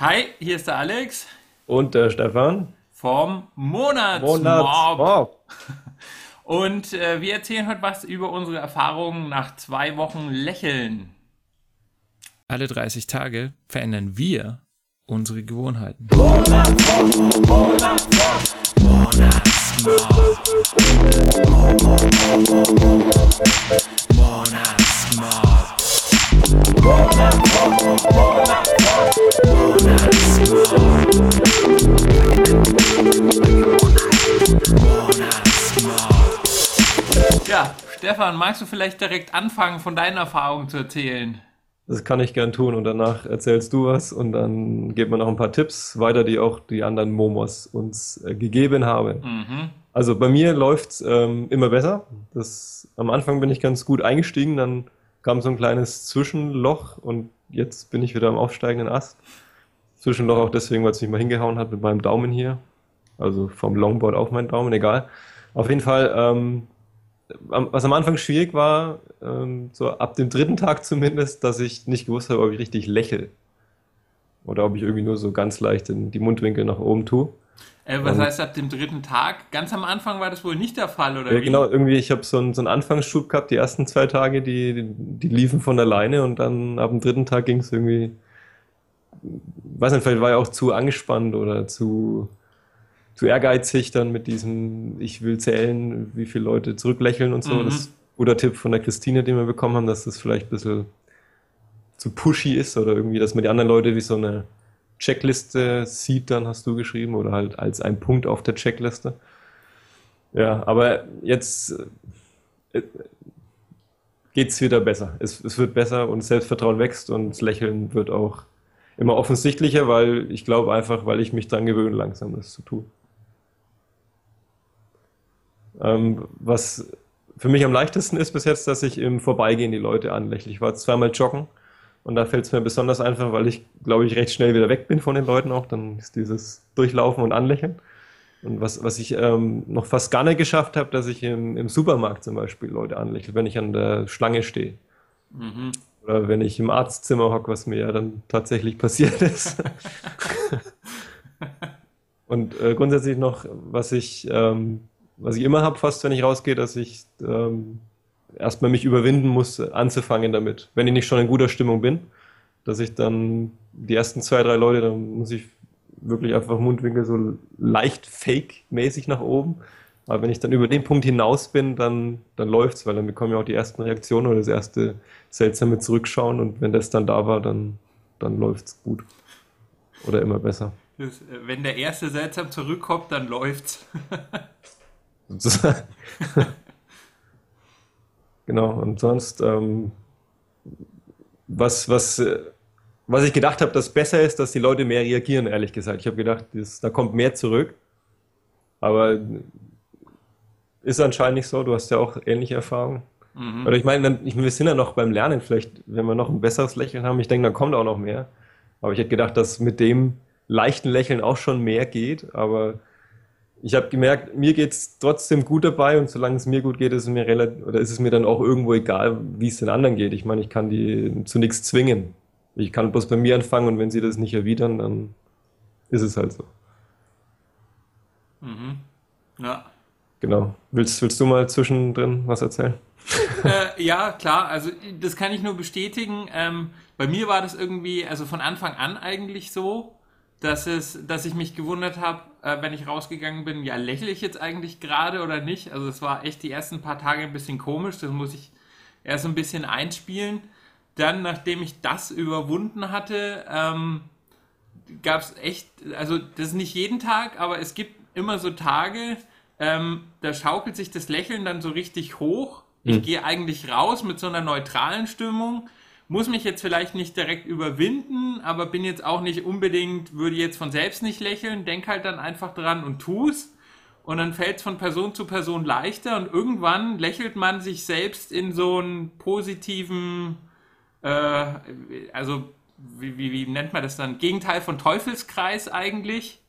Hi, hier ist der Alex Und der Stefan. vom Monatsmob. Monatsmob. Und äh, wir erzählen heute was über unsere Erfahrungen nach zwei Wochen Lächeln. Alle 30 Tage verändern wir unsere Gewohnheiten. Ja, Stefan, magst du vielleicht direkt anfangen, von deinen Erfahrungen zu erzählen? Das kann ich gern tun und danach erzählst du was und dann geben wir noch ein paar Tipps weiter, die auch die anderen Momos uns äh, gegeben haben. Mhm. Also bei mir läuft's ähm, immer besser. Das, am Anfang bin ich ganz gut eingestiegen, dann kam so ein kleines Zwischenloch und jetzt bin ich wieder am aufsteigenden Ast. Zwischenloch auch deswegen, weil es mich mal hingehauen hat mit meinem Daumen hier. Also vom Longboard auf meinen Daumen, egal. Auf jeden Fall, ähm, was am Anfang schwierig war, ähm, so ab dem dritten Tag zumindest, dass ich nicht gewusst habe, ob ich richtig lächle. Oder ob ich irgendwie nur so ganz leicht in die Mundwinkel nach oben tue. Äh, was Und heißt ab dem dritten Tag? Ganz am Anfang war das wohl nicht der Fall, oder Ja, wie? genau, irgendwie, ich habe so einen, so einen Anfangsschub gehabt, die ersten zwei Tage, die, die, die liefen von alleine und dann ab dem dritten Tag ging es irgendwie, weiß nicht, vielleicht war ich auch zu angespannt oder zu, zu ehrgeizig dann mit diesem, ich will zählen, wie viele Leute zurücklächeln und so. Mhm. Das ist ein guter Tipp von der Christine, den wir bekommen haben, dass das vielleicht ein bisschen zu pushy ist oder irgendwie, dass man die anderen Leute wie so eine Checkliste sieht, dann hast du geschrieben, oder halt als ein Punkt auf der Checkliste. Ja, aber jetzt äh, geht's wieder besser. Es, es wird besser und Selbstvertrauen wächst und das Lächeln wird auch immer offensichtlicher, weil ich glaube einfach, weil ich mich dran gewöhne, langsam das zu tun. Ähm, was für mich am leichtesten ist bis jetzt, dass ich im Vorbeigehen die Leute anlächle. Ich war zweimal joggen und da fällt es mir besonders einfach, weil ich, glaube ich, recht schnell wieder weg bin von den Leuten auch. Dann ist dieses Durchlaufen und Anlächeln. Und was, was ich ähm, noch fast gar nicht geschafft habe, dass ich im, im Supermarkt zum Beispiel Leute anlächle, wenn ich an der Schlange stehe. Mhm. Oder wenn ich im Arztzimmer hocke, was mir ja dann tatsächlich passiert ist. Und äh, grundsätzlich noch, was ich, ähm, was ich immer habe, fast wenn ich rausgehe, dass ich ähm, erstmal mich überwinden muss, anzufangen damit. Wenn ich nicht schon in guter Stimmung bin, dass ich dann die ersten zwei, drei Leute, dann muss ich wirklich einfach Mundwinkel so leicht fake-mäßig nach oben. Aber wenn ich dann über den Punkt hinaus bin, dann, dann läuft's, weil dann bekommen ja auch die ersten Reaktionen oder das erste seltsame Zurückschauen und wenn das dann da war, dann, dann läuft's gut. Oder immer besser. Äh, wenn der Erste seltsam zurückkommt, dann läuft's. sozusagen. Genau, und sonst, ähm, was, was, äh, was ich gedacht habe, dass besser ist, dass die Leute mehr reagieren, ehrlich gesagt. Ich habe gedacht, das, da kommt mehr zurück, aber ist anscheinend nicht so. Du hast ja auch ähnliche Erfahrungen. Mhm. Oder ich meine, wir sind ja noch beim Lernen, vielleicht, wenn wir noch ein besseres Lächeln haben, ich denke, dann kommt auch noch mehr. Aber ich hätte gedacht, dass mit dem leichten Lächeln auch schon mehr geht, aber ich habe gemerkt, mir geht's trotzdem gut dabei und solange es mir gut geht, ist es mir relativ, oder ist es mir dann auch irgendwo egal, wie es den anderen geht. Ich meine, ich kann die zu nichts zwingen. Ich kann bloß bei mir anfangen und wenn sie das nicht erwidern, dann ist es halt so. Mhm. Ja. Genau. Willst, willst du mal zwischendrin was erzählen? Äh, ja, klar, also das kann ich nur bestätigen. Ähm, bei mir war das irgendwie, also von Anfang an eigentlich so, dass es, dass ich mich gewundert habe, äh, wenn ich rausgegangen bin, ja, lächle ich jetzt eigentlich gerade oder nicht? Also es war echt die ersten paar Tage ein bisschen komisch, das muss ich erst ein bisschen einspielen. Dann, nachdem ich das überwunden hatte, ähm, gab es echt, also das ist nicht jeden Tag, aber es gibt immer so Tage, ähm, da schaukelt sich das Lächeln dann so richtig hoch. Ich Hm. gehe eigentlich raus mit so einer neutralen Stimmung, muss mich jetzt vielleicht nicht direkt überwinden, aber bin jetzt auch nicht unbedingt, würde jetzt von selbst nicht lächeln, denk halt dann einfach dran und tu's. Und dann fällt es von Person zu Person leichter und irgendwann lächelt man sich selbst in so einen positiven, äh, also wie, wie, wie nennt man das dann? Gegenteil von Teufelskreis eigentlich.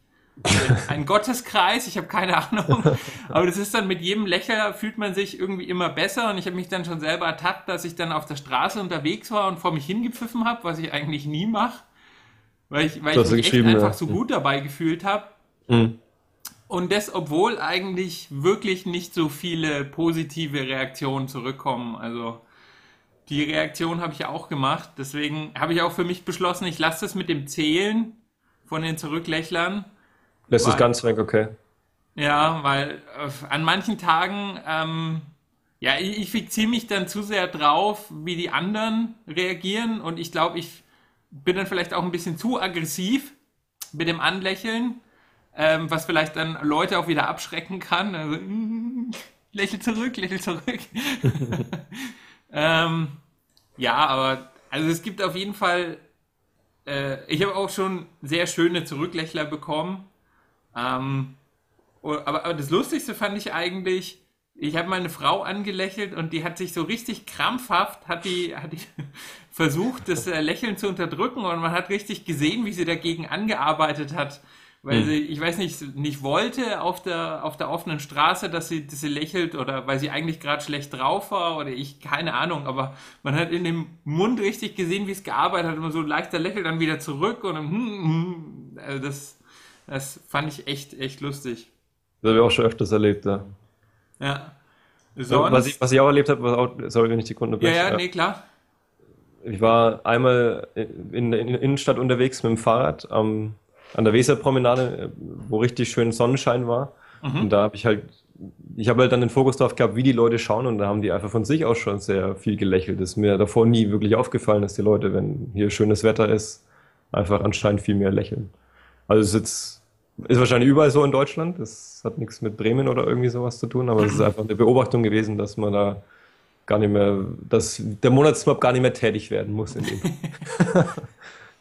Ein Gotteskreis, ich habe keine Ahnung. Aber das ist dann mit jedem Lächeln fühlt man sich irgendwie immer besser. Und ich habe mich dann schon selber ertappt, dass ich dann auf der Straße unterwegs war und vor mich hingepfiffen habe, was ich eigentlich nie mache. weil ich, weil ich mich echt einfach ja. so gut dabei gefühlt habe. Mhm. Und das, obwohl eigentlich wirklich nicht so viele positive Reaktionen zurückkommen. Also die Reaktion habe ich ja auch gemacht. Deswegen habe ich auch für mich beschlossen, ich lasse das mit dem Zählen von den Zurücklächlern. Lässt es ganz weg, okay. Ja, weil äh, an manchen Tagen, ähm, ja, ich, ich fixiere mich dann zu sehr drauf, wie die anderen reagieren. Und ich glaube, ich bin dann vielleicht auch ein bisschen zu aggressiv mit dem Anlächeln, ähm, was vielleicht dann Leute auch wieder abschrecken kann. Also, lächel zurück, lächel zurück. Ähm, ja, aber also es gibt auf jeden Fall, äh, ich habe auch schon sehr schöne Zurücklächler bekommen. Ähm, aber, aber das Lustigste fand ich eigentlich, ich habe meine Frau angelächelt und die hat sich so richtig krampfhaft, hat die, hat die versucht, das äh, Lächeln zu unterdrücken und man hat richtig gesehen, wie sie dagegen angearbeitet hat weil hm. sie, ich weiß nicht, nicht wollte auf der, auf der offenen Straße, dass sie, dass sie lächelt oder weil sie eigentlich gerade schlecht drauf war oder ich, keine Ahnung, aber man hat in dem Mund richtig gesehen, wie es gearbeitet hat, immer so leichter lächelt dann wieder zurück und dann, hm, hm, also das, das fand ich echt, echt lustig. Das habe ich auch schon öfters erlebt, ja. Ja. Sonst, was, ich, was ich auch erlebt habe, was auch, sorry, wenn ich die Kunde Ja, ja, nee, klar. Ich war einmal in der Innenstadt unterwegs mit dem Fahrrad am an der Weserpromenade, wo richtig schön Sonnenschein war. Mhm. Und da habe ich halt, ich habe halt dann den Fokus drauf gehabt, wie die Leute schauen und da haben die einfach von sich aus schon sehr viel gelächelt. Das ist mir davor nie wirklich aufgefallen, dass die Leute, wenn hier schönes Wetter ist, einfach anscheinend viel mehr lächeln. Also es ist jetzt, ist wahrscheinlich überall so in Deutschland. Das hat nichts mit Bremen oder irgendwie sowas zu tun, aber es ist einfach eine Beobachtung gewesen, dass man da gar nicht mehr, dass der Monatsmob gar nicht mehr tätig werden muss in dem.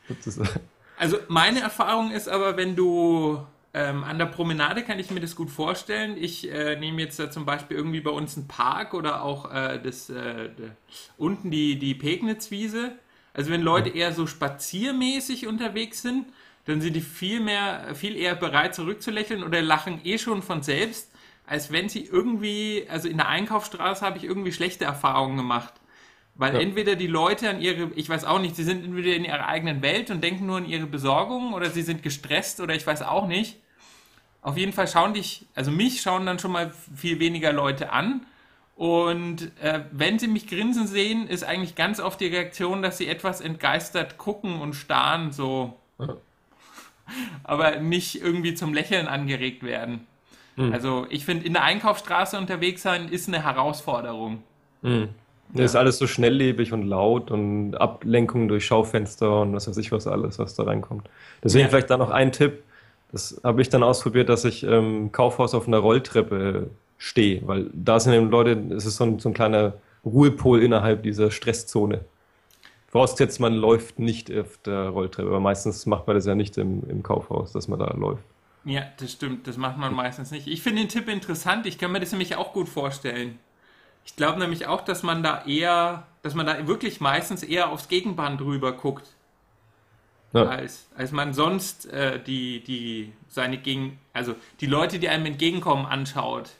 Also meine Erfahrung ist aber, wenn du ähm, an der Promenade kann ich mir das gut vorstellen. Ich äh, nehme jetzt da zum Beispiel irgendwie bei uns einen Park oder auch äh, das, äh, unten die, die Pegnitzwiese. Also wenn Leute eher so spaziermäßig unterwegs sind, dann sind die viel mehr, viel eher bereit zurückzulächeln oder lachen eh schon von selbst, als wenn sie irgendwie, also in der Einkaufsstraße habe ich irgendwie schlechte Erfahrungen gemacht. Weil ja. entweder die Leute an ihre, ich weiß auch nicht, sie sind entweder in ihrer eigenen Welt und denken nur an ihre Besorgung oder sie sind gestresst oder ich weiß auch nicht. Auf jeden Fall schauen dich, also mich schauen dann schon mal viel weniger Leute an. Und äh, wenn sie mich grinsen sehen, ist eigentlich ganz oft die Reaktion, dass sie etwas entgeistert gucken und starren, so. Ja. Aber nicht irgendwie zum Lächeln angeregt werden. Mhm. Also ich finde, in der Einkaufsstraße unterwegs sein ist eine Herausforderung. Mhm. Ja. ist alles so schnelllebig und laut und Ablenkung durch Schaufenster und was weiß ich was alles, was da reinkommt. Deswegen ja. vielleicht da noch ein Tipp. Das habe ich dann ausprobiert, dass ich im ähm, Kaufhaus auf einer Rolltreppe stehe, weil da sind eben Leute, es ist so ein, so ein kleiner Ruhepol innerhalb dieser Stresszone. Vorausgesetzt, man läuft nicht auf der Rolltreppe, aber meistens macht man das ja nicht im, im Kaufhaus, dass man da läuft. Ja, das stimmt, das macht man meistens nicht. Ich finde den Tipp interessant, ich kann mir das nämlich auch gut vorstellen. Ich glaube nämlich auch, dass man da eher, dass man da wirklich meistens eher aufs Gegenband drüber guckt. Ja. Als, als man sonst äh, die, die seine Gegen, also die Leute, die einem entgegenkommen, anschaut.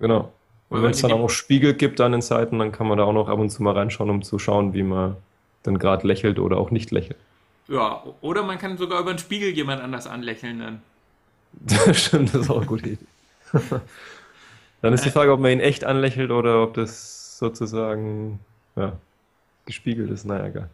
Genau. Und wenn es dann auch noch Spiegel gibt an den Seiten, dann kann man da auch noch ab und zu mal reinschauen, um zu schauen, wie man dann gerade lächelt oder auch nicht lächelt. Ja, oder man kann sogar über den Spiegel jemand anders anlächeln dann. Stimmt, das ist auch eine gute Idee. Dann ist die Frage, ob man ihn echt anlächelt oder ob das sozusagen ja, gespiegelt ist. Naja, egal.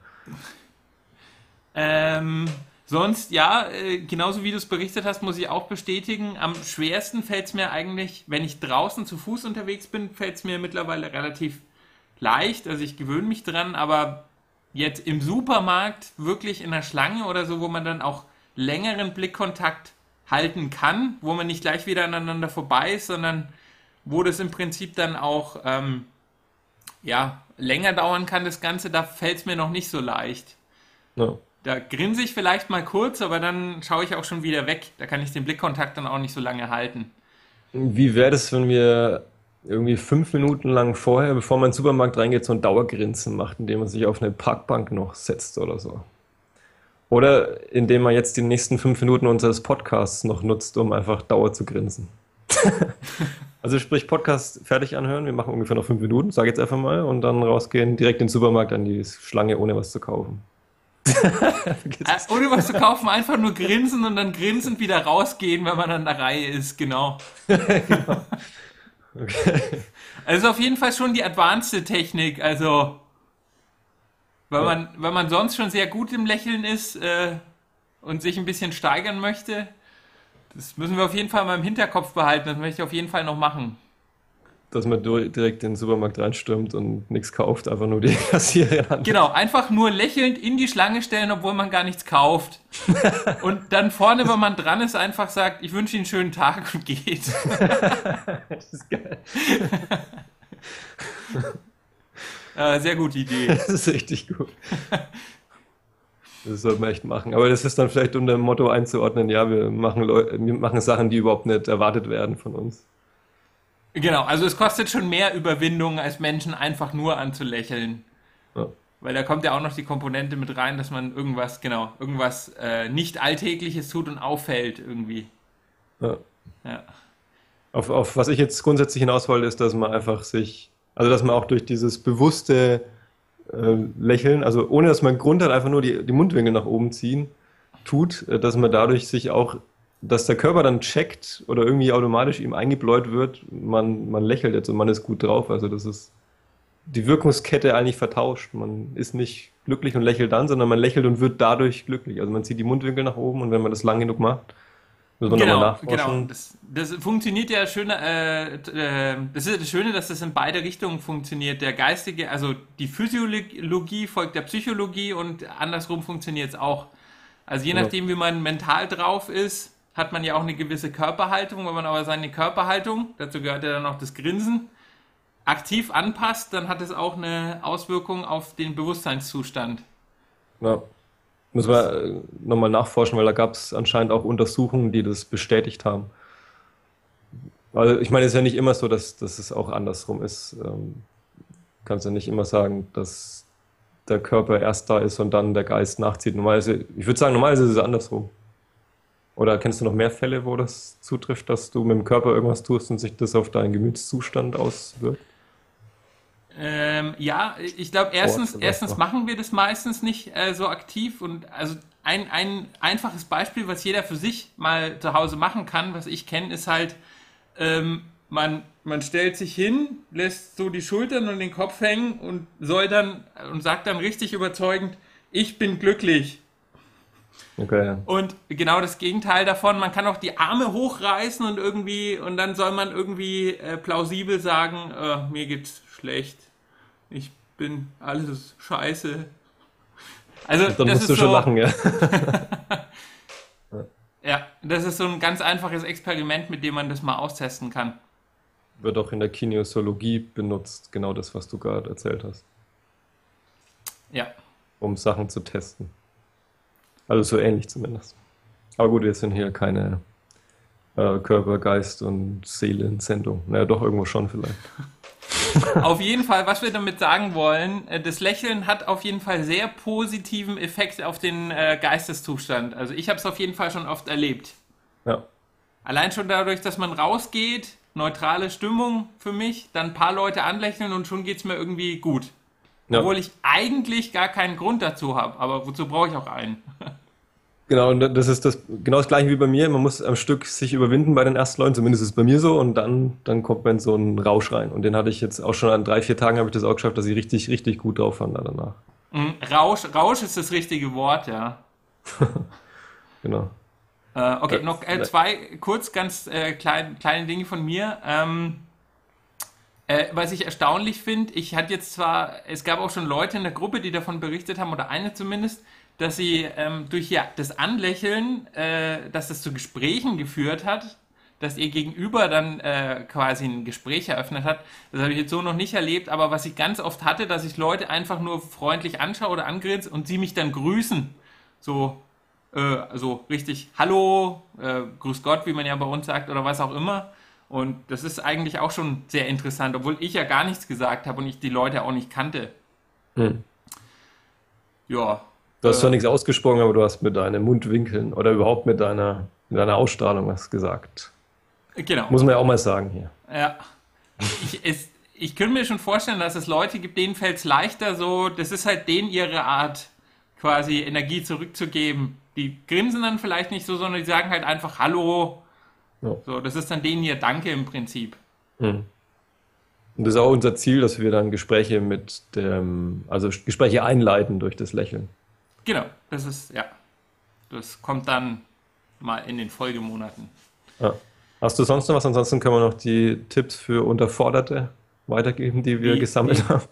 Ähm, sonst, ja, äh, genauso wie du es berichtet hast, muss ich auch bestätigen. Am schwersten fällt es mir eigentlich, wenn ich draußen zu Fuß unterwegs bin, fällt es mir mittlerweile relativ leicht. Also ich gewöhne mich dran, aber jetzt im Supermarkt wirklich in der Schlange oder so, wo man dann auch längeren Blickkontakt halten kann, wo man nicht gleich wieder aneinander vorbei ist, sondern wo das im Prinzip dann auch ähm, ja, länger dauern kann, das Ganze, da fällt es mir noch nicht so leicht. Ja. Da grinse ich vielleicht mal kurz, aber dann schaue ich auch schon wieder weg. Da kann ich den Blickkontakt dann auch nicht so lange halten. Wie wäre das, wenn wir irgendwie fünf Minuten lang vorher, bevor man in den Supermarkt reingeht, so ein Dauergrinsen macht, indem man sich auf eine Parkbank noch setzt oder so? Oder indem man jetzt die nächsten fünf Minuten unseres Podcasts noch nutzt, um einfach Dauer zu grinsen. Also sprich Podcast fertig anhören, wir machen ungefähr noch fünf Minuten, sage jetzt einfach mal, und dann rausgehen, direkt in den Supermarkt an die Schlange, ohne was zu kaufen. äh, ohne was zu kaufen, einfach nur grinsen und dann grinsend wieder rausgehen, wenn man an der Reihe ist, genau. genau. Okay. Also auf jeden Fall schon die advanced Technik, also wenn man, wenn man sonst schon sehr gut im Lächeln ist äh, und sich ein bisschen steigern möchte, das müssen wir auf jeden Fall mal im Hinterkopf behalten, das möchte ich auf jeden Fall noch machen dass man direkt in den Supermarkt reinstürmt und nichts kauft, einfach nur die Kassiererin an. Genau, einfach nur lächelnd in die Schlange stellen, obwohl man gar nichts kauft. und dann vorne, wenn man dran ist, einfach sagt, ich wünsche Ihnen einen schönen Tag und geht. das ist geil. äh, sehr gute Idee. Das ist richtig gut. Das sollte man echt machen. Aber das ist dann vielleicht unter dem Motto einzuordnen, ja, wir machen, Leu wir machen Sachen, die überhaupt nicht erwartet werden von uns. Genau, also es kostet schon mehr Überwindung, als Menschen einfach nur anzulächeln. Ja. Weil da kommt ja auch noch die Komponente mit rein, dass man irgendwas, genau, irgendwas äh, nicht Alltägliches tut und auffällt irgendwie. Ja. ja. Auf, auf was ich jetzt grundsätzlich hinaus wollte, ist, dass man einfach sich, also dass man auch durch dieses bewusste äh, Lächeln, also ohne dass man Grund hat, einfach nur die, die Mundwinkel nach oben ziehen, tut, äh, dass man dadurch sich auch dass der Körper dann checkt oder irgendwie automatisch ihm eingebläut wird, man, man lächelt jetzt und man ist gut drauf. Also das ist die Wirkungskette eigentlich vertauscht. Man ist nicht glücklich und lächelt dann, sondern man lächelt und wird dadurch glücklich. Also man zieht die Mundwinkel nach oben und wenn man das lang genug macht, muss man genau, nochmal nachforschen. Genau, das, das funktioniert ja schön, äh, äh, das ist das Schöne, dass das in beide Richtungen funktioniert. Der geistige, also die Physiologie folgt der Psychologie und andersrum funktioniert es auch. Also je nachdem, wie man mental drauf ist, hat man ja auch eine gewisse Körperhaltung. Wenn man aber seine Körperhaltung, dazu gehört ja dann auch das Grinsen, aktiv anpasst, dann hat es auch eine Auswirkung auf den Bewusstseinszustand. Ja. Muss man äh, nochmal nachforschen, weil da gab es anscheinend auch Untersuchungen, die das bestätigt haben. Also ich meine, es ist ja nicht immer so, dass, dass es auch andersrum ist. Ähm, kannst ja nicht immer sagen, dass der Körper erst da ist und dann der Geist nachzieht. Normalerweise, ich würde sagen, normalerweise ist es andersrum. Oder kennst du noch mehr Fälle, wo das zutrifft, dass du mit dem Körper irgendwas tust und sich das auf deinen Gemütszustand auswirkt? Ähm, ja, ich glaube, erstens, erstens machen wir das meistens nicht äh, so aktiv und also ein, ein einfaches Beispiel, was jeder für sich mal zu Hause machen kann, was ich kenne, ist halt, ähm, man, man stellt sich hin, lässt so die Schultern und den Kopf hängen und soll dann und sagt dann richtig überzeugend, ich bin glücklich. Okay. Und genau das Gegenteil davon, man kann auch die Arme hochreißen und irgendwie, und dann soll man irgendwie äh, plausibel sagen, äh, mir geht's schlecht. Ich bin alles scheiße. Also, dann musst du so, schon lachen, ja. ja, das ist so ein ganz einfaches Experiment, mit dem man das mal austesten kann. Wird auch in der Kinesiologie benutzt, genau das, was du gerade erzählt hast. Ja. Um Sachen zu testen. Also so ähnlich zumindest. Aber gut, wir sind hier keine äh, Körper, Geist und Seelen-Sendung. Naja, doch irgendwo schon vielleicht. auf jeden Fall, was wir damit sagen wollen, äh, das Lächeln hat auf jeden Fall sehr positiven Effekt auf den äh, Geisteszustand. Also ich habe es auf jeden Fall schon oft erlebt. Ja. Allein schon dadurch, dass man rausgeht, neutrale Stimmung für mich, dann ein paar Leute anlächeln und schon geht es mir irgendwie gut. Ja. Obwohl ich eigentlich gar keinen Grund dazu habe, aber wozu brauche ich auch einen? Genau, und das ist das genau das gleiche wie bei mir. Man muss am Stück sich überwinden bei den ersten Leuten, zumindest ist es bei mir so, und dann, dann kommt man in so einen Rausch rein. Und den hatte ich jetzt auch schon an drei, vier Tagen habe ich das auch geschafft, dass ich richtig, richtig gut drauf fand danach. Mhm, Rausch, Rausch ist das richtige Wort, ja. genau. Äh, okay, äh, noch äh, zwei kurz ganz äh, klein, kleine Dinge von mir. Ähm, äh, was ich erstaunlich finde, ich hatte jetzt zwar, es gab auch schon Leute in der Gruppe, die davon berichtet haben, oder eine zumindest, dass sie ähm, durch ja, das Anlächeln, äh, dass das zu Gesprächen geführt hat, dass ihr Gegenüber dann äh, quasi ein Gespräch eröffnet hat. Das habe ich jetzt so noch nicht erlebt, aber was ich ganz oft hatte, dass ich Leute einfach nur freundlich anschaue oder angrinse und sie mich dann grüßen. So, äh, so richtig Hallo, äh, Grüß Gott, wie man ja bei uns sagt, oder was auch immer. Und das ist eigentlich auch schon sehr interessant, obwohl ich ja gar nichts gesagt habe und ich die Leute auch nicht kannte. Hm. Ja. Du hast äh, zwar nichts ausgesprochen, aber du hast mit deinen Mundwinkeln oder überhaupt mit deiner, mit deiner Ausstrahlung was gesagt. Genau. Muss man ja auch mal sagen hier. Ja. Ich, es, ich könnte mir schon vorstellen, dass es Leute gibt, denen fällt es leichter so, das ist halt denen ihre Art quasi Energie zurückzugeben. Die grinsen dann vielleicht nicht so, sondern die sagen halt einfach Hallo. Ja. So, das ist dann denen ihr Danke im Prinzip. Mhm. Und das ist auch unser Ziel, dass wir dann Gespräche mit dem, also Gespräche einleiten durch das Lächeln. Genau, das ist, ja. Das kommt dann mal in den Folgemonaten. Ja. Hast du sonst noch was? Ansonsten können wir noch die Tipps für Unterforderte weitergeben, die wir die, gesammelt die, haben.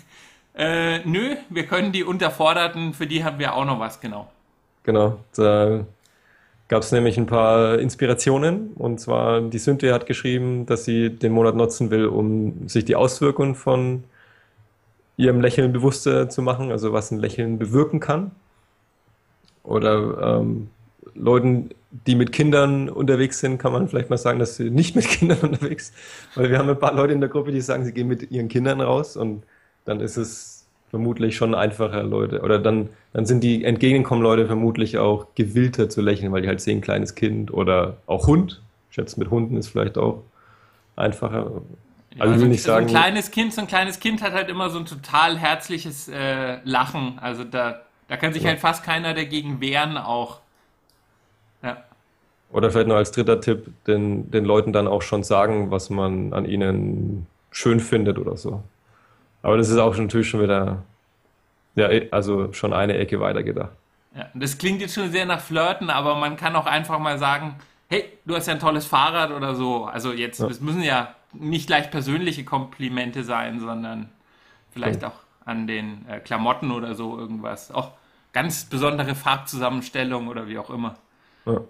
äh, nö, wir können die Unterforderten, für die haben wir auch noch was, genau. Genau, da gab es nämlich ein paar Inspirationen. Und zwar, die Cynthia hat geschrieben, dass sie den Monat nutzen will, um sich die Auswirkungen von ihrem Lächeln bewusster zu machen, also was ein Lächeln bewirken kann. Oder ähm, Leuten, die mit Kindern unterwegs sind, kann man vielleicht mal sagen, dass sie nicht mit Kindern unterwegs sind. Weil wir haben ein paar Leute in der Gruppe, die sagen, sie gehen mit ihren Kindern raus und dann ist es vermutlich schon einfacher, Leute. Oder dann, dann sind die entgegenkommen Leute vermutlich auch gewillter zu lächeln, weil die halt sehen, kleines Kind oder auch Hund. Ich schätze, mit Hunden ist vielleicht auch einfacher. Ja, also, also nicht so sagen, ein kleines Kind, so ein kleines Kind hat halt immer so ein total herzliches äh, Lachen. Also da, da kann sich ja. halt fast keiner dagegen wehren auch. Ja. Oder vielleicht noch als dritter Tipp, den, den Leuten dann auch schon sagen, was man an ihnen schön findet oder so. Aber das ist auch natürlich schon wieder, ja, also schon eine Ecke weiter gedacht. Ja, das klingt jetzt schon sehr nach Flirten, aber man kann auch einfach mal sagen, hey, du hast ja ein tolles Fahrrad oder so. Also jetzt, ja. das müssen ja nicht gleich persönliche Komplimente sein, sondern vielleicht ja. auch an den äh, Klamotten oder so irgendwas. Auch ganz besondere Farbzusammenstellung oder wie auch immer. Ja.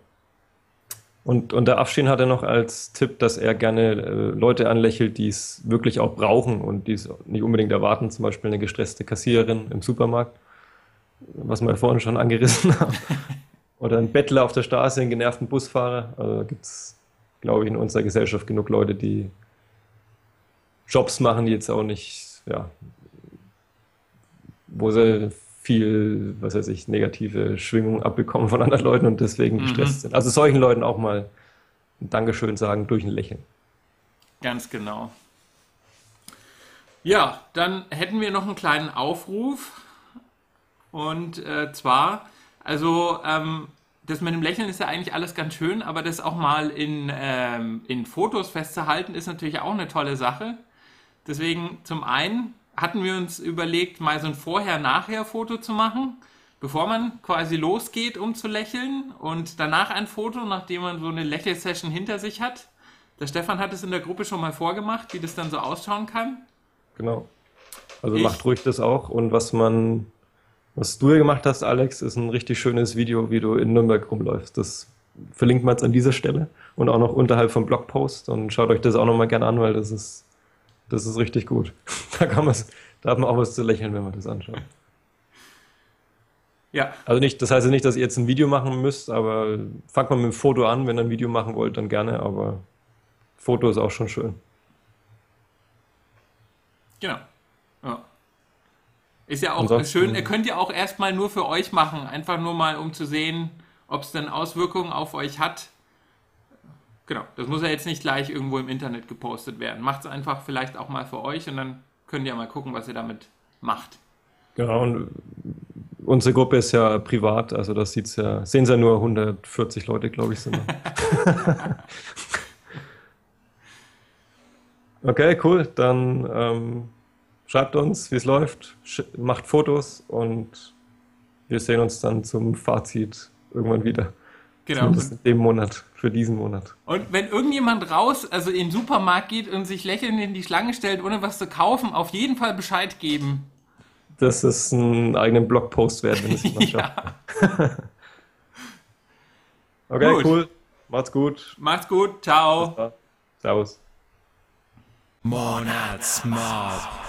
Und, und der Afshin hatte noch als Tipp, dass er gerne äh, Leute anlächelt, die es wirklich auch brauchen und die es nicht unbedingt erwarten, zum Beispiel eine gestresste Kassiererin im Supermarkt, was wir vorhin schon angerissen haben. Oder ein Bettler auf der Straße, einen genervten Busfahrer. Also gibt es, glaube ich, in unserer Gesellschaft genug Leute, die Jobs machen, die jetzt auch nicht, ja, wo sie viel, was weiß ich, negative Schwingungen abbekommen von anderen Leuten und deswegen mhm. gestresst sind. Also solchen Leuten auch mal ein Dankeschön sagen durch ein Lächeln. Ganz genau. Ja, dann hätten wir noch einen kleinen Aufruf. Und äh, zwar, also ähm, das mit dem Lächeln ist ja eigentlich alles ganz schön, aber das auch mal in, ähm, in Fotos festzuhalten, ist natürlich auch eine tolle Sache. Deswegen zum einen hatten wir uns überlegt, mal so ein Vorher-Nachher-Foto zu machen, bevor man quasi losgeht, um zu lächeln und danach ein Foto, nachdem man so eine Lächelsession hinter sich hat. Der Stefan hat es in der Gruppe schon mal vorgemacht, wie das dann so ausschauen kann. Genau. Also ich, macht ruhig das auch. Und was man, was du hier gemacht hast, Alex, ist ein richtig schönes Video, wie du in Nürnberg rumläufst. Das verlinkt man jetzt an dieser Stelle und auch noch unterhalb vom Blogpost und schaut euch das auch nochmal gerne an, weil das ist das ist richtig gut. Da, kann da hat man auch was zu lächeln, wenn man das anschaut. Ja. Also nicht, das heißt ja nicht, dass ihr jetzt ein Video machen müsst, aber fangt mal mit dem Foto an. Wenn ihr ein Video machen wollt, dann gerne, aber Foto ist auch schon schön. Genau. Ja. Ist ja auch Ansonsten, schön. Ihr könnt ja auch erstmal nur für euch machen. Einfach nur mal, um zu sehen, ob es denn Auswirkungen auf euch hat. Genau, das muss ja jetzt nicht gleich irgendwo im Internet gepostet werden. Macht es einfach vielleicht auch mal für euch und dann könnt ihr mal gucken, was ihr damit macht. Genau, und unsere Gruppe ist ja privat, also das sieht's ja, sehen sie ja nur 140 Leute, glaube ich, sind. okay, cool. Dann ähm, schreibt uns, wie es läuft, macht Fotos und wir sehen uns dann zum Fazit irgendwann wieder. Genau. Zumindest in dem Monat, für diesen Monat. Und wenn irgendjemand raus, also in den Supermarkt geht und sich lächelnd in die Schlange stellt, ohne was zu kaufen, auf jeden Fall Bescheid geben. Das ist ein eigenen Blogpost wert, wenn es jemand schafft. okay, gut. cool. Macht's gut. Macht's gut. Ciao. Servus. Monatsmob.